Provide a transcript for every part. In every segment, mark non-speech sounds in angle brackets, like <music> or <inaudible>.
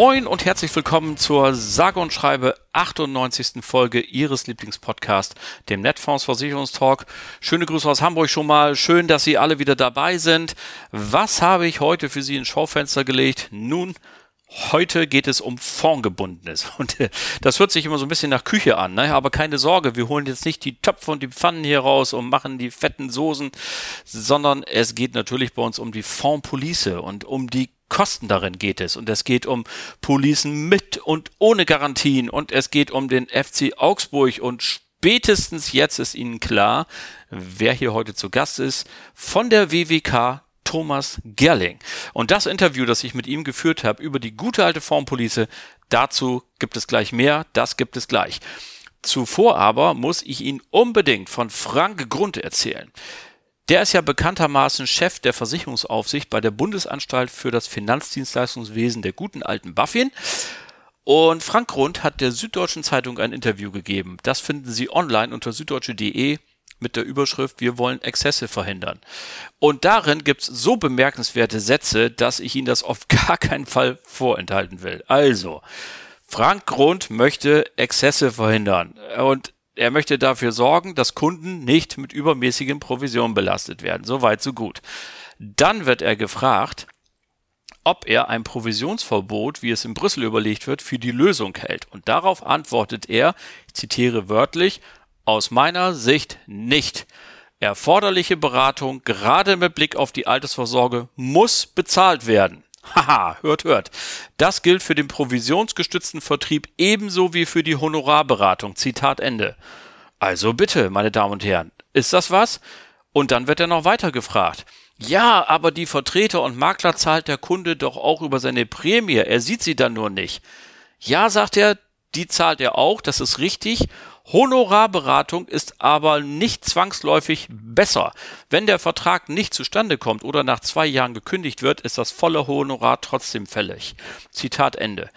Moin und herzlich willkommen zur sage und schreibe 98. Folge Ihres Lieblingspodcasts, dem Netfonds Versicherungstalk. Schöne Grüße aus Hamburg schon mal. Schön, dass Sie alle wieder dabei sind. Was habe ich heute für Sie ins Schaufenster gelegt? Nun, Heute geht es um Fondgebundenes. <laughs> Und äh, das hört sich immer so ein bisschen nach Küche an, ne? aber keine Sorge, wir holen jetzt nicht die Töpfe und die Pfannen hier raus und machen die fetten Soßen, sondern es geht natürlich bei uns um die Fondpolice und um die Kosten darin geht es. Und es geht um Policen mit und ohne Garantien und es geht um den FC Augsburg und spätestens jetzt ist Ihnen klar, wer hier heute zu Gast ist, von der WWK Thomas Gerling. Und das Interview, das ich mit ihm geführt habe über die gute alte Formpolice, dazu gibt es gleich mehr, das gibt es gleich. Zuvor aber muss ich Ihnen unbedingt von Frank Grund erzählen. Der ist ja bekanntermaßen Chef der Versicherungsaufsicht bei der Bundesanstalt für das Finanzdienstleistungswesen der guten alten Buffin. Und Frank Grund hat der Süddeutschen Zeitung ein Interview gegeben. Das finden Sie online unter süddeutsche.de mit der Überschrift Wir wollen Exzesse verhindern. Und darin gibt's so bemerkenswerte Sätze, dass ich Ihnen das auf <laughs> gar keinen Fall vorenthalten will. Also, Frank Grund möchte Exzesse verhindern und er möchte dafür sorgen, dass Kunden nicht mit übermäßigen Provisionen belastet werden. Soweit, so gut. Dann wird er gefragt, ob er ein Provisionsverbot, wie es in Brüssel überlegt wird, für die Lösung hält. Und darauf antwortet er, ich zitiere wörtlich, aus meiner Sicht nicht. Erforderliche Beratung, gerade mit Blick auf die Altersvorsorge, muss bezahlt werden. Haha, hört, hört. Das gilt für den provisionsgestützten Vertrieb ebenso wie für die Honorarberatung. Zitat Ende. Also bitte, meine Damen und Herren, ist das was? Und dann wird er noch weiter gefragt. Ja, aber die Vertreter und Makler zahlt der Kunde doch auch über seine Prämie. Er sieht sie dann nur nicht. Ja, sagt er, die zahlt er auch, das ist richtig. Honorarberatung ist aber nicht zwangsläufig besser. Wenn der Vertrag nicht zustande kommt oder nach zwei Jahren gekündigt wird, ist das volle Honorar trotzdem fällig. Zitat Ende.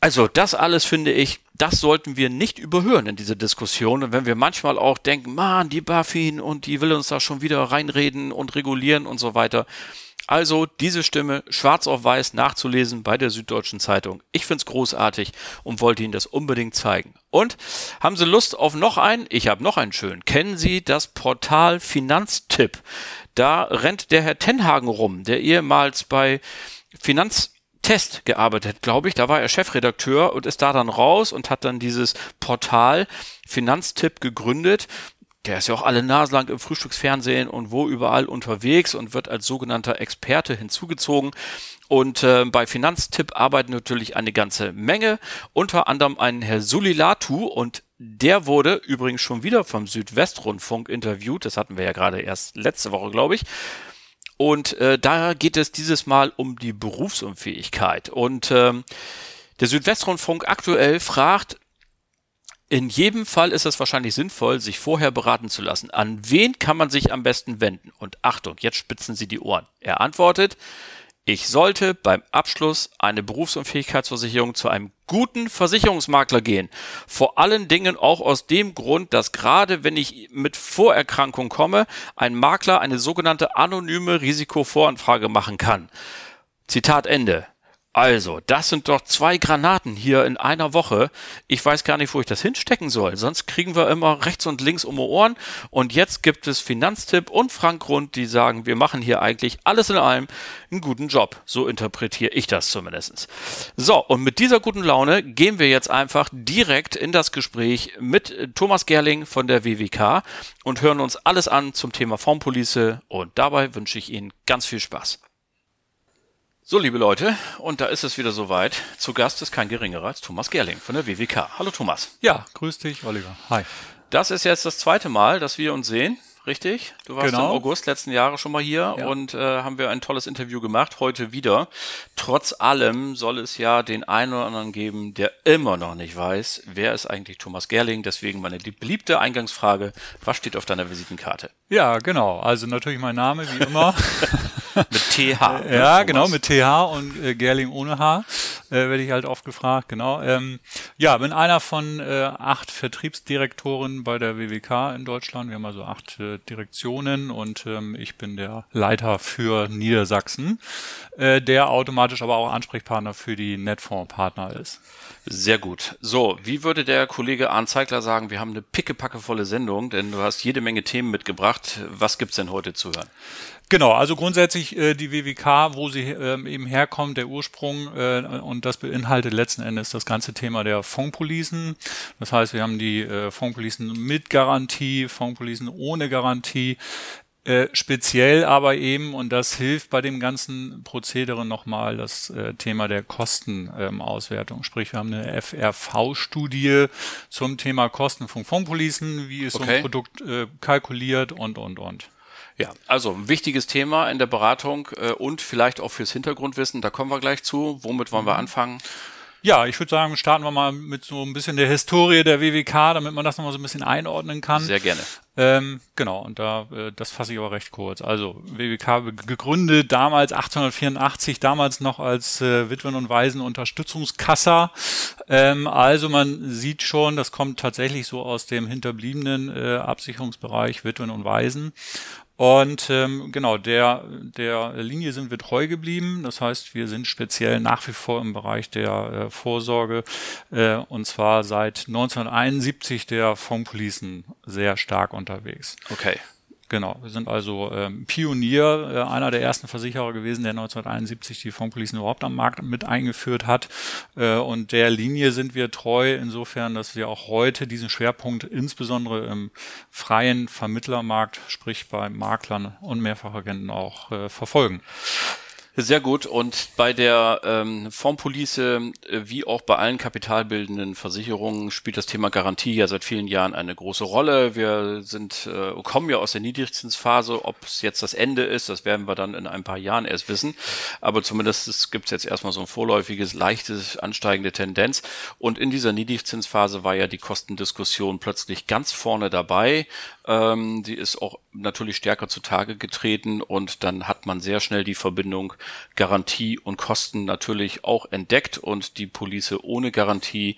Also das alles finde ich, das sollten wir nicht überhören in dieser Diskussion. Und wenn wir manchmal auch denken, man, die Buffin und die will uns da schon wieder reinreden und regulieren und so weiter. Also diese Stimme schwarz auf weiß nachzulesen bei der Süddeutschen Zeitung. Ich find's großartig und wollte Ihnen das unbedingt zeigen. Und haben Sie Lust auf noch einen? Ich habe noch einen schönen. Kennen Sie das Portal Finanztipp? Da rennt der Herr Tenhagen rum, der ehemals bei Finanztest gearbeitet, glaube ich. Da war er Chefredakteur und ist da dann raus und hat dann dieses Portal Finanztipp gegründet der ist ja auch alle naslang im Frühstücksfernsehen und wo überall unterwegs und wird als sogenannter Experte hinzugezogen. Und äh, bei Finanztipp arbeiten natürlich eine ganze Menge, unter anderem ein Herr Sulilatu und der wurde übrigens schon wieder vom Südwestrundfunk interviewt. Das hatten wir ja gerade erst letzte Woche, glaube ich. Und äh, da geht es dieses Mal um die Berufsunfähigkeit. Und ähm, der Südwestrundfunk aktuell fragt, in jedem Fall ist es wahrscheinlich sinnvoll, sich vorher beraten zu lassen. An wen kann man sich am besten wenden? Und Achtung, jetzt spitzen Sie die Ohren. Er antwortet, ich sollte beim Abschluss eine Berufsunfähigkeitsversicherung zu einem guten Versicherungsmakler gehen. Vor allen Dingen auch aus dem Grund, dass gerade wenn ich mit Vorerkrankung komme, ein Makler eine sogenannte anonyme Risikovoranfrage machen kann. Zitat Ende. Also, das sind doch zwei Granaten hier in einer Woche. Ich weiß gar nicht, wo ich das hinstecken soll. Sonst kriegen wir immer rechts und links um die Ohren. Und jetzt gibt es Finanztipp und Frank Grund, die sagen, wir machen hier eigentlich alles in allem einen guten Job. So interpretiere ich das zumindest. So, und mit dieser guten Laune gehen wir jetzt einfach direkt in das Gespräch mit Thomas Gerling von der WWK und hören uns alles an zum Thema Formpolice. Und dabei wünsche ich Ihnen ganz viel Spaß. So, liebe Leute, und da ist es wieder soweit. Zu Gast ist kein geringerer als Thomas Gerling von der WWK. Hallo Thomas. Ja, grüß dich, Oliver. Hi. Das ist jetzt das zweite Mal, dass wir uns sehen, richtig? Du warst Genau. im August letzten Jahres schon mal hier Ja. und äh, haben wir ein tolles Interview gemacht, heute wieder. Trotz allem soll es ja den einen oder anderen geben, der immer noch nicht weiß, wer ist eigentlich Thomas Gerling. Deswegen meine beliebte Eingangsfrage, was steht auf deiner Visitenkarte? Ja, genau. Also natürlich mein Name, wie immer. <laughs> Mit TH. ne, <laughs> ja, genau, mit TH und äh, Gerling ohne H äh, werde ich halt oft gefragt, genau. Ähm, ja, bin einer von äh, acht Vertriebsdirektoren bei der WWK in Deutschland. Wir haben also acht äh, Direktionen und ähm, ich bin der Leiter für Niedersachsen, äh, der automatisch aber auch Ansprechpartner für die Netfonds-Partner ist. Sehr gut. So, wie würde der Kollege Arndt Zeigler sagen, wir haben eine pickepackevolle Sendung, denn du hast jede Menge Themen mitgebracht. Was gibt's denn heute zu hören? Genau, also grundsätzlich äh, die WWK, wo sie ähm, eben herkommt, der Ursprung äh, und das beinhaltet letzten Endes das ganze Thema der Fondspolicen. Das heißt, wir haben die äh, Fondspolicen mit Garantie, Fondspolicen ohne Garantie. Äh, speziell aber eben, und das hilft bei dem ganzen Prozedere nochmal, das äh, Thema der Kostenauswertung. Sprich, wir haben eine FRV-Studie zum Thema Kosten von Fondspolicen, wie ist so Okay. ein Produkt äh, kalkuliert und, und, und. Ja, also ein wichtiges Thema in der Beratung äh, und vielleicht auch fürs Hintergrundwissen, da kommen wir gleich zu. Womit wollen wir anfangen? Ja, ich würde sagen, starten wir mal mit so ein bisschen der Historie der WWK, damit man das nochmal so ein bisschen einordnen kann. Sehr gerne. Ähm, genau, und da, äh, das fasse ich aber recht kurz. Also, WWK gegründet damals 1884, damals noch als äh, Witwen- und Waisen-Unterstützungskassa. Ähm, also man sieht schon, das kommt tatsächlich so aus dem hinterbliebenen äh, Absicherungsbereich Witwen und Waisen. Und ähm, genau, der, der Linie sind wir treu geblieben. Das heißt, wir sind speziell nach wie vor im Bereich der äh, Vorsorge äh, und zwar seit 1971 der Fondspolicen sehr stark unterwegs. Okay. Genau, wir sind also ähm, Pionier, äh, einer der ersten Versicherer gewesen, der 1971 die Fondspolicen überhaupt am Markt mit eingeführt hat. Äh, und der Linie sind wir treu insofern, dass wir auch heute diesen Schwerpunkt insbesondere im freien Vermittlermarkt, sprich bei Maklern und Mehrfachagenten auch äh, verfolgen. Sehr gut. Und bei der ähm, Fondspolice, äh, wie auch bei allen kapitalbildenden Versicherungen, spielt das Thema Garantie ja seit vielen Jahren eine große Rolle. Wir sind, äh, kommen ja aus der Niedrigzinsphase. Ob es jetzt das Ende ist, das werden wir dann in ein paar Jahren erst wissen. Aber zumindest gibt es jetzt erstmal so ein vorläufiges, leichtes, ansteigende Tendenz. Und in dieser Niedrigzinsphase war ja die Kostendiskussion plötzlich ganz vorne dabei. Ähm, die ist auch natürlich stärker zutage getreten und dann hat man sehr schnell die Verbindung Garantie und Kosten natürlich auch entdeckt und die Police ohne Garantie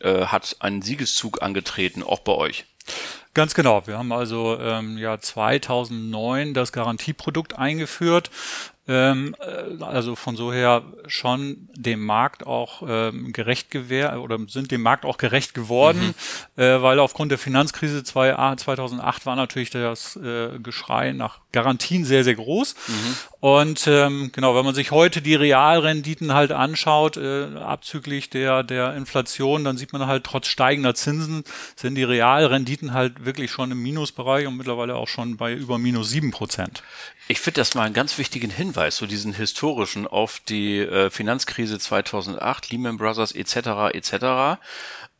äh, hat einen Siegeszug angetreten, auch bei euch. Ganz genau. Wir haben also ähm, ja 2009 das Garantieprodukt eingeführt. Ähm, äh, also von so her schon dem Markt auch ähm, gerecht gewähr oder sind dem Markt auch gerecht geworden, äh, weil aufgrund der Finanzkrise 2, 2008 war natürlich das äh, Geschrei nach Garantien sehr, sehr groß. Und ähm, genau, wenn man sich heute die Realrenditen halt anschaut, äh, abzüglich der, der Inflation, dann sieht man halt trotz steigender Zinsen sind die Realrenditen halt wirklich schon im Minusbereich und mittlerweile auch schon bei über minus sieben Prozent. Ich finde das mal einen ganz wichtigen Hinweis, so diesen historischen auf die äh, Finanzkrise 2008, Lehman Brothers etc. etc.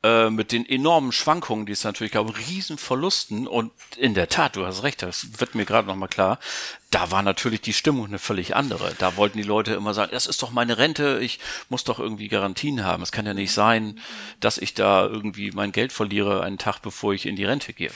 Äh, mit den enormen Schwankungen, die es natürlich gab, riesen Verlusten und in der Tat, du hast recht, das wird mir gerade nochmal klar, da war natürlich die Stimmung eine völlig andere. Da wollten die Leute immer sagen, das ist doch meine Rente, ich muss doch irgendwie Garantien haben. Es kann ja nicht sein, dass ich da irgendwie mein Geld verliere einen Tag, bevor ich in die Rente gehe.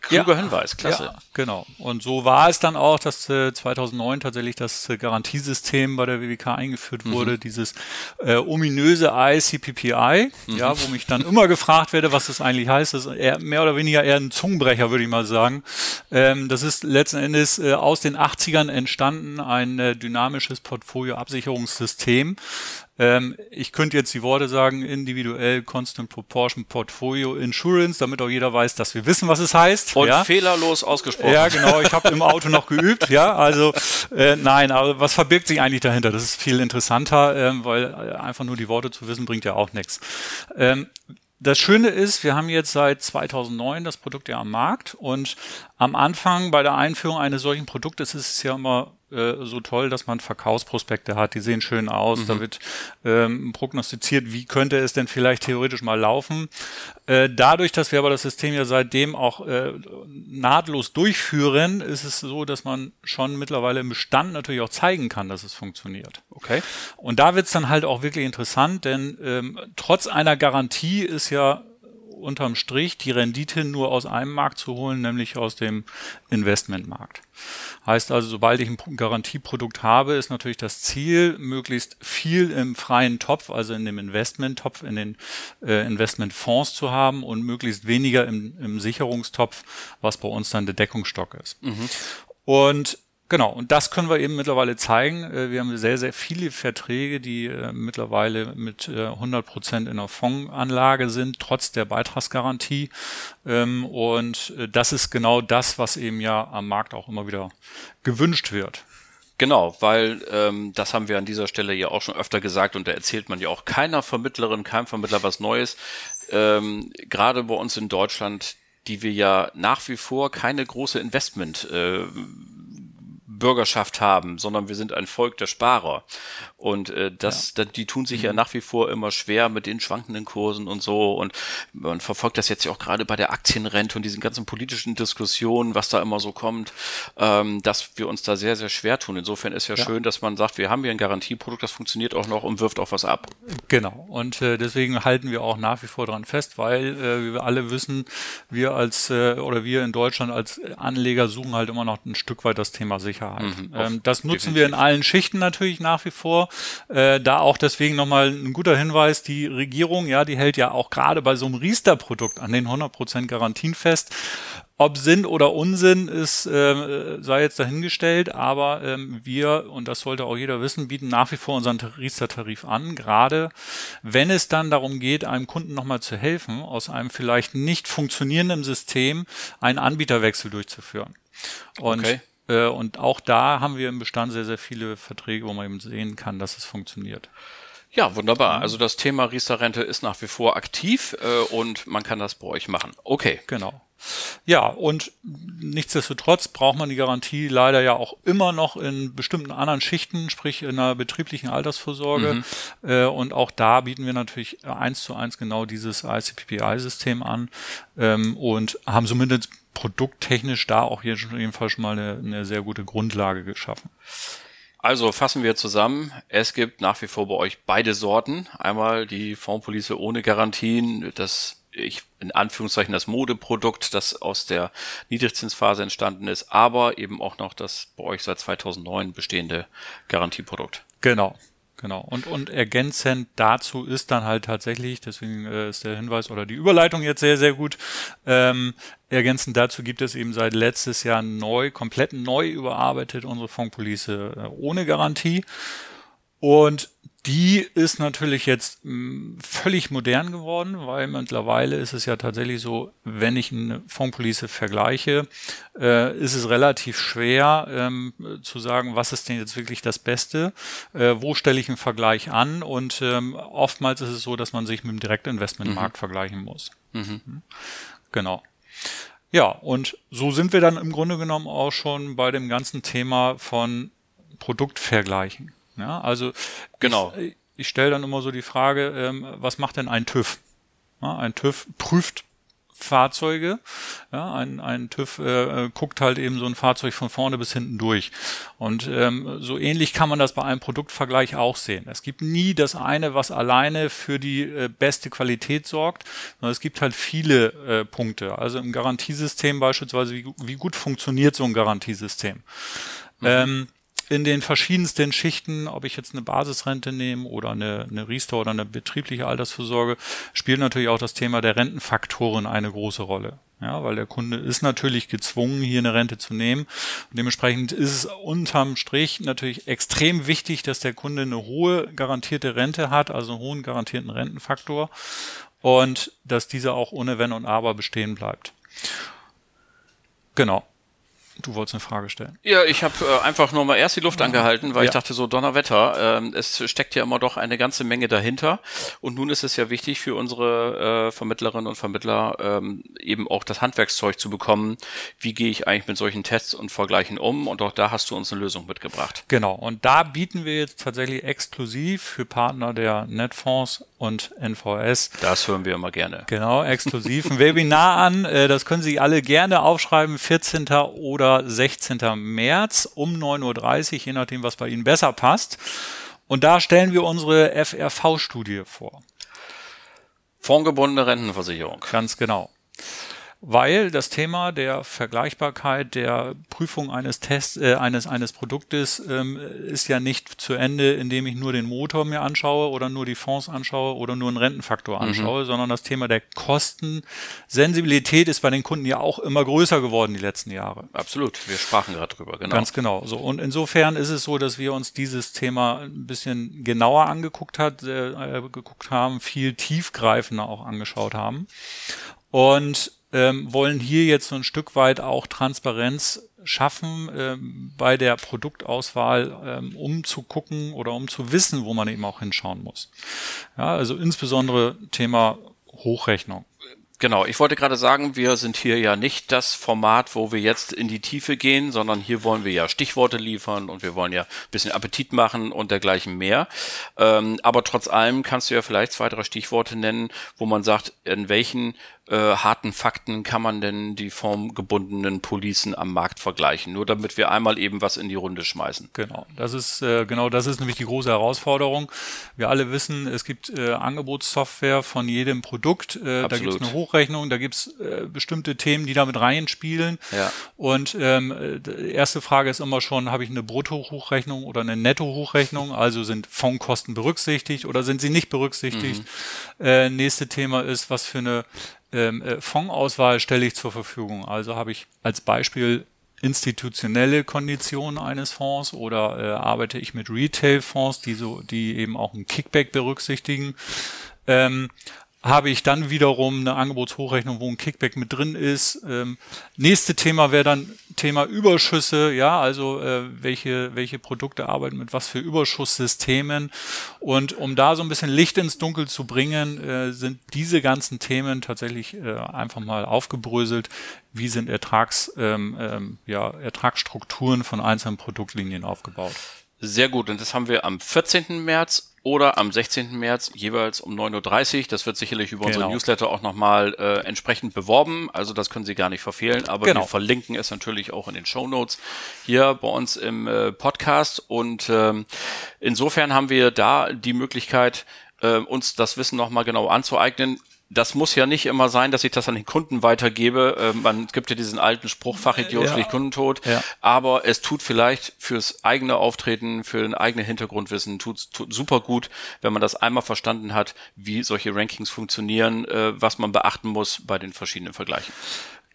Kluger Ja. Hinweis, klasse. Ja, genau. Und so war es dann auch, dass äh, 2009 tatsächlich das äh, Garantiesystem bei der WWK eingeführt wurde, dieses äh, ominöse ICPPI, ja, wo mich dann immer gefragt werde, was das eigentlich heißt. Das ist eher, mehr oder weniger eher ein Zungenbrecher, würde ich mal sagen. Ähm, das ist letzten Endes äh, aus den 80ern entstanden, ein äh, dynamisches Portfolio-Absicherungssystem. Ähm, ich könnte jetzt die Worte sagen, individuell Constant Proportion Portfolio Insurance, damit auch jeder weiß, dass wir wissen, was es heißt. Und ja? fehlerlos ausgesprochen. Ja, genau. Ich habe im Auto noch geübt. Ja, also äh, nein, aber was verbirgt sich eigentlich dahinter? Das ist viel interessanter, ähm, weil äh, einfach nur die Worte zu wissen bringt ja auch nichts. Ähm, das Schöne ist, wir haben jetzt seit 2009 das Produkt ja am Markt und am Anfang bei der Einführung eines solchen Produktes ist es ja immer äh, so toll, dass man Verkaufsprospekte hat, die sehen schön aus, mhm. da wird ähm, prognostiziert, wie könnte es denn vielleicht theoretisch mal laufen. Äh, dadurch, dass wir aber das System ja seitdem auch äh, nahtlos durchführen, ist es so, dass man schon mittlerweile im Bestand natürlich auch zeigen kann, dass es funktioniert. Okay. Und da wird es dann halt auch wirklich interessant, denn ähm, trotz einer Garantie ist ja unterm Strich die Rendite nur aus einem Markt zu holen, nämlich aus dem Investmentmarkt. Heißt also, sobald ich ein Garantieprodukt habe, ist natürlich das Ziel, möglichst viel im freien Topf, also in dem Investmenttopf, in den äh, Investmentfonds zu haben und möglichst weniger im, im Sicherungstopf, was bei uns dann der Deckungsstock ist. Mhm. Und Genau, und das können wir eben mittlerweile zeigen. Äh, wir haben sehr, sehr viele Verträge, die äh, mittlerweile mit 100 äh, Prozent in der Fondsanlage sind, trotz der Beitragsgarantie. Ähm, und das ist genau das, was eben ja am Markt auch immer wieder gewünscht wird. Genau, weil ähm, das haben wir an dieser Stelle ja auch schon öfter gesagt und da erzählt man ja auch keiner Vermittlerin, keinem Vermittler was Neues. Ähm, gerade bei uns in Deutschland, die wir ja nach wie vor keine große Investment äh, Bürgerschaft haben, sondern wir sind ein Volk der Sparer. Und äh, das, ja. die tun sich mhm. ja nach wie vor immer schwer mit den schwankenden Kursen und so. Und man verfolgt das jetzt ja auch gerade bei der Aktienrente und diesen ganzen politischen Diskussionen, was da immer so kommt, ähm, dass wir uns da sehr, sehr schwer tun. Insofern ist ja, ja, schön, dass man sagt, wir haben hier ein Garantieprodukt, das funktioniert auch noch und wirft auch was ab. Genau. Und äh, deswegen halten wir auch nach wie vor dran fest, weil äh, wie wir alle wissen, wir als äh, oder wir in Deutschland als Anleger suchen halt immer noch ein Stück weit das Thema Sicherheit. Mhm, ähm, das nutzen definitiv. wir in allen Schichten natürlich nach wie vor. Äh, da auch deswegen nochmal ein guter Hinweis, die Regierung, ja, die hält ja auch gerade bei so einem Riester-Produkt an den 100% Garantien fest. Ob Sinn oder Unsinn ist, äh, sei jetzt dahingestellt, aber ähm, wir, und das sollte auch jeder wissen, bieten nach wie vor unseren Riester-Tarif an, gerade wenn es dann darum geht, einem Kunden nochmal zu helfen, aus einem vielleicht nicht funktionierenden System einen Anbieterwechsel durchzuführen. Und okay. Äh, und auch da haben wir im Bestand sehr, sehr viele Verträge, wo man eben sehen kann, dass es funktioniert. Ja, wunderbar. Mhm. Also das Thema Riester-Rente ist nach wie vor aktiv äh, und man kann das bei euch machen. Okay. Genau. Ja, und nichtsdestotrotz braucht man die Garantie leider ja auch immer noch in bestimmten anderen Schichten, sprich in einer betrieblichen Altersvorsorge. Mhm. Äh, und auch da bieten wir natürlich eins zu eins genau dieses ICPPI-System an ähm, und haben somit produkttechnisch da auch jedenfalls schon mal eine, eine sehr gute Grundlage geschaffen. Also fassen wir zusammen. Es gibt nach wie vor bei euch beide Sorten. Einmal die Fondspolice ohne Garantien, das ich in Anführungszeichen das Modeprodukt, das aus der Niedrigzinsphase entstanden ist, aber eben auch noch das bei euch seit 2009 bestehende Garantieprodukt. Genau. Genau. Und, und ergänzend dazu ist dann halt tatsächlich, deswegen äh, ist der Hinweis oder die Überleitung jetzt sehr, sehr gut. Ähm, ergänzend dazu gibt es eben seit letztes Jahr neu, komplett neu überarbeitet unsere Fondpolice äh, ohne Garantie. Und die ist natürlich jetzt mh, mm, völlig modern geworden, weil mittlerweile ist es ja tatsächlich so, wenn ich eine Fondpolice vergleiche, äh, ist es relativ schwer ähm, zu sagen, was ist denn jetzt wirklich das Beste, äh, wo stelle ich einen Vergleich an und ähm, oftmals ist es so, dass man sich mit dem Direktinvestmentmarkt mhm. vergleichen muss. Mhm. mhm. Genau. Ja, und so sind wir dann im Grunde genommen auch schon bei dem ganzen Thema von Produktvergleichen. Ja, also genau. ich, ich stelle dann immer so die Frage, ähm, was macht denn ein TÜV? Ja, ein TÜV prüft Fahrzeuge. Ja, ein, ein TÜV äh, guckt halt eben so ein Fahrzeug von vorne bis hinten durch. Und ähm, so ähnlich kann man das bei einem Produktvergleich auch sehen. Es gibt nie das eine, was alleine für die äh, beste Qualität sorgt, sondern es gibt halt viele äh, Punkte. Also im Garantiesystem beispielsweise, wie, wie gut funktioniert so ein Garantiesystem? Mhm. Ähm, in den verschiedensten Schichten, ob ich jetzt eine Basisrente nehme oder eine, eine Riester oder eine betriebliche Altersvorsorge, spielt natürlich auch das Thema der Rentenfaktoren eine große Rolle. Ja, weil der Kunde ist natürlich gezwungen, hier eine Rente zu nehmen. Und dementsprechend ist es unterm Strich natürlich extrem wichtig, dass der Kunde eine hohe garantierte Rente hat, also einen hohen garantierten Rentenfaktor und dass dieser auch ohne Wenn und Aber bestehen bleibt. Genau. Du wolltest eine Frage stellen. Ja, ich habe äh, einfach nur mal erst die Luft angehalten, weil ja. ich dachte so, Donnerwetter, ähm, es steckt ja immer doch eine ganze Menge dahinter. Und nun ist es ja wichtig für unsere äh, Vermittlerinnen und Vermittler ähm, eben auch das Handwerkszeug zu bekommen. Wie gehe ich eigentlich mit solchen Tests und Vergleichen um? Und auch da hast du uns eine Lösung mitgebracht. Genau. Und da bieten wir jetzt tatsächlich exklusiv für Partner der Netfonds und NVS. Das hören wir immer gerne. Genau, exklusiv ein Webinar an. Äh, das können Sie alle gerne aufschreiben. 14. oder oder 16. März um 9.30 Uhr, je nachdem, was bei Ihnen besser passt. Und da stellen wir unsere FRV-Studie vor. Fondgebundene Rentenversicherung. Ganz genau weil das Thema der Vergleichbarkeit der Prüfung eines Tests äh, eines eines Produktes ähm, ist ja nicht zu Ende, indem ich nur den Motor mir anschaue oder nur die Fonds anschaue oder nur einen Rentenfaktor mhm. anschaue, mhm. sondern das Thema der Kostensensibilität ist bei den Kunden ja auch immer größer geworden die letzten Jahre. Absolut, wir sprachen gerade drüber, genau. Ganz genau. So und insofern ist es so, dass wir uns dieses Thema ein bisschen genauer angeguckt hat, äh, geguckt haben, viel tiefgreifender auch angeschaut haben und ähm, wollen hier jetzt so ein Stück weit auch Transparenz schaffen ähm, bei der Produktauswahl, ähm, um zu gucken oder um zu wissen, wo man eben auch hinschauen muss. Ja, also insbesondere Thema Hochrechnung. Genau, ich wollte gerade sagen, wir sind hier ja nicht das Format, wo wir jetzt in die Tiefe gehen, sondern hier wollen wir ja Stichworte liefern und wir wollen ja ein bisschen Appetit machen und dergleichen mehr. Ähm, aber trotz allem kannst du ja vielleicht zwei, drei Stichworte nennen, wo man sagt, in welchen äh, harten Fakten kann man denn die formgebundenen Policen am Markt vergleichen? Nur damit wir einmal eben was in die Runde schmeißen. Genau, das ist äh, genau das ist nämlich die große Herausforderung. Wir alle wissen, es gibt äh, Angebotssoftware von jedem Produkt. Äh, da gibt es eine Hochrechnung, da gibt es äh, bestimmte Themen, die damit reinspielen. Ja. Und ähm, die erste Frage ist immer schon, habe ich eine Brutto-Hochrechnung oder eine Netto-Hochrechnung? Also sind Fondkosten berücksichtigt oder sind sie nicht berücksichtigt? Mhm. Äh, nächste Thema ist, was für eine ähm, äh, Fondsauswahl stelle ich zur Verfügung. Also habe ich als Beispiel institutionelle Konditionen eines Fonds oder äh, arbeite ich mit Retail-Fonds, die so, die eben auch ein Kickback berücksichtigen. Ähm, habe ich dann wiederum eine Angebotshochrechnung, wo ein Kickback mit drin ist. Ähm, nächste Thema wäre dann Thema Überschüsse, ja, also äh, welche, welche Produkte arbeiten mit was für Überschusssystemen. Und um da so ein bisschen Licht ins Dunkel zu bringen, äh, sind diese ganzen Themen tatsächlich äh, einfach mal aufgebröselt. Wie sind Ertrags, ähm, ähm, ja, Ertragsstrukturen von einzelnen Produktlinien aufgebaut? Sehr gut. Und das haben wir am 14. März oder am 16. März jeweils um 9.30 Uhr. Das wird sicherlich über genau. unsere Newsletter auch nochmal äh, entsprechend beworben. Also das können Sie gar nicht verfehlen. Aber genau. wir verlinken es natürlich auch in den Show Notes hier bei uns im äh, Podcast. Und ähm, insofern haben wir da die Möglichkeit, äh, uns das Wissen nochmal genau anzueignen das muss ja nicht immer sein, dass ich das an den Kunden weitergebe. Äh, man gibt ja diesen alten Spruch, Fachidiot ja. schlicht Kundentod. Ja. Aber es tut vielleicht fürs eigene Auftreten, für ein eigenes Hintergrundwissen, tut, tut super gut, wenn man das einmal verstanden hat, wie solche Rankings funktionieren, äh, was man beachten muss bei den verschiedenen Vergleichen.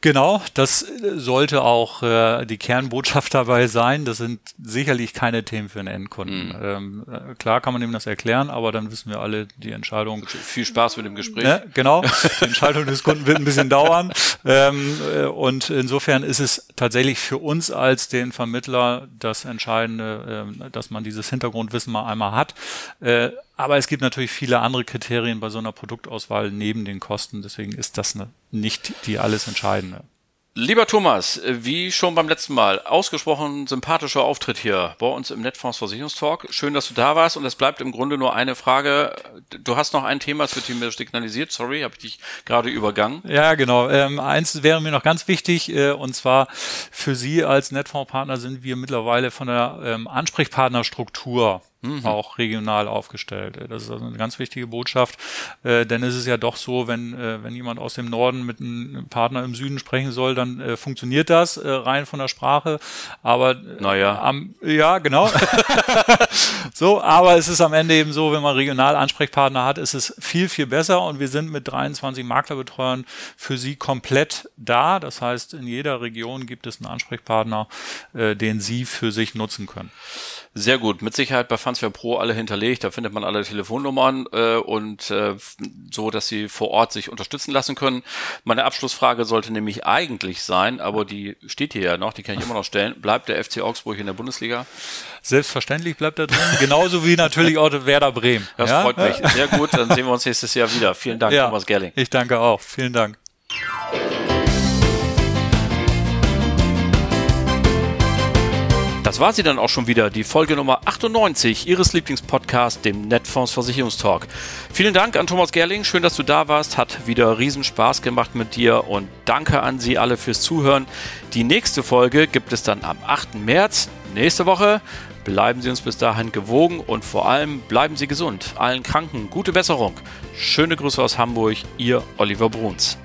Genau, das sollte auch äh, die Kernbotschaft dabei sein. Das sind sicherlich keine Themen für einen Endkunden. Mhm. Ähm, äh, klar kann man ihm das erklären, aber dann wissen wir alle, die Entscheidung. Viel Spaß mit dem Gespräch. Ne? Genau, die Entscheidung des Kunden wird ein bisschen dauern. Ähm, äh, und insofern ist es tatsächlich für uns als den Vermittler das Entscheidende, äh, dass man dieses Hintergrundwissen mal einmal hat. Äh, aber es gibt natürlich viele andere Kriterien bei so einer Produktauswahl neben den Kosten. Deswegen ist das eine, nicht die alles Entscheidende. Lieber Thomas, wie schon beim letzten Mal, ausgesprochen sympathischer Auftritt hier bei uns im Netfonds Versicherungstalk. Schön, dass du da warst und es bleibt im Grunde nur eine Frage. Du hast noch ein Thema, es wird mir signalisiert. Sorry, habe ich dich gerade übergangen. Ja, genau. Ähm, eins wäre mir noch ganz wichtig äh, und zwar für Sie als Netfondspartner sind wir mittlerweile von der ähm, Ansprechpartnerstruktur mhm. auch regional aufgestellt. Das ist also eine ganz wichtige Botschaft, äh, denn es ist ja doch so, wenn, äh, wenn jemand aus dem Norden mit einem Partner im Süden sprechen soll, dann äh, funktioniert das äh, rein von der Sprache. Aber äh, naja. am, ja, genau. <laughs> so, aber es ist am Ende eben so, wenn man regional Ansprechpartner hat, ist es viel, viel besser und wir sind mit 23 Maklerbetreuern für Sie komplett da. Das heißt, in jeder Region gibt es einen Ansprechpartner, äh, den Sie für sich nutzen können. Sehr gut. Mit Sicherheit bei Fansware Pro alle hinterlegt. Da findet man alle Telefonnummern äh, und äh, so, dass Sie vor Ort sich unterstützen lassen können. Meine Abschlussfrage sollte nämlich eigentlich sein, aber die steht hier ja noch, die kann ich immer noch stellen. Bleibt der FC Augsburg in der Bundesliga? Selbstverständlich bleibt er drin. Genauso wie natürlich auch Werder Bremen. Das ja? freut mich. Sehr gut. Dann sehen wir uns nächstes Jahr wieder. Vielen Dank, ja, Thomas Gerling. Ich danke auch. Vielen Dank. Das war sie dann auch schon wieder, die Folge Nummer 98 Ihres Lieblingspodcasts, dem Netfonds Versicherungstalk. Vielen Dank an Thomas Gerling, schön, dass du da warst, hat wieder riesen Spaß gemacht mit dir und danke an Sie alle fürs Zuhören. Die nächste Folge gibt es dann am 8. März, nächste Woche. Bleiben Sie uns bis dahin gewogen und vor allem bleiben Sie gesund. Allen Kranken gute Besserung. Schöne Grüße aus Hamburg, Ihr Oliver Bruns.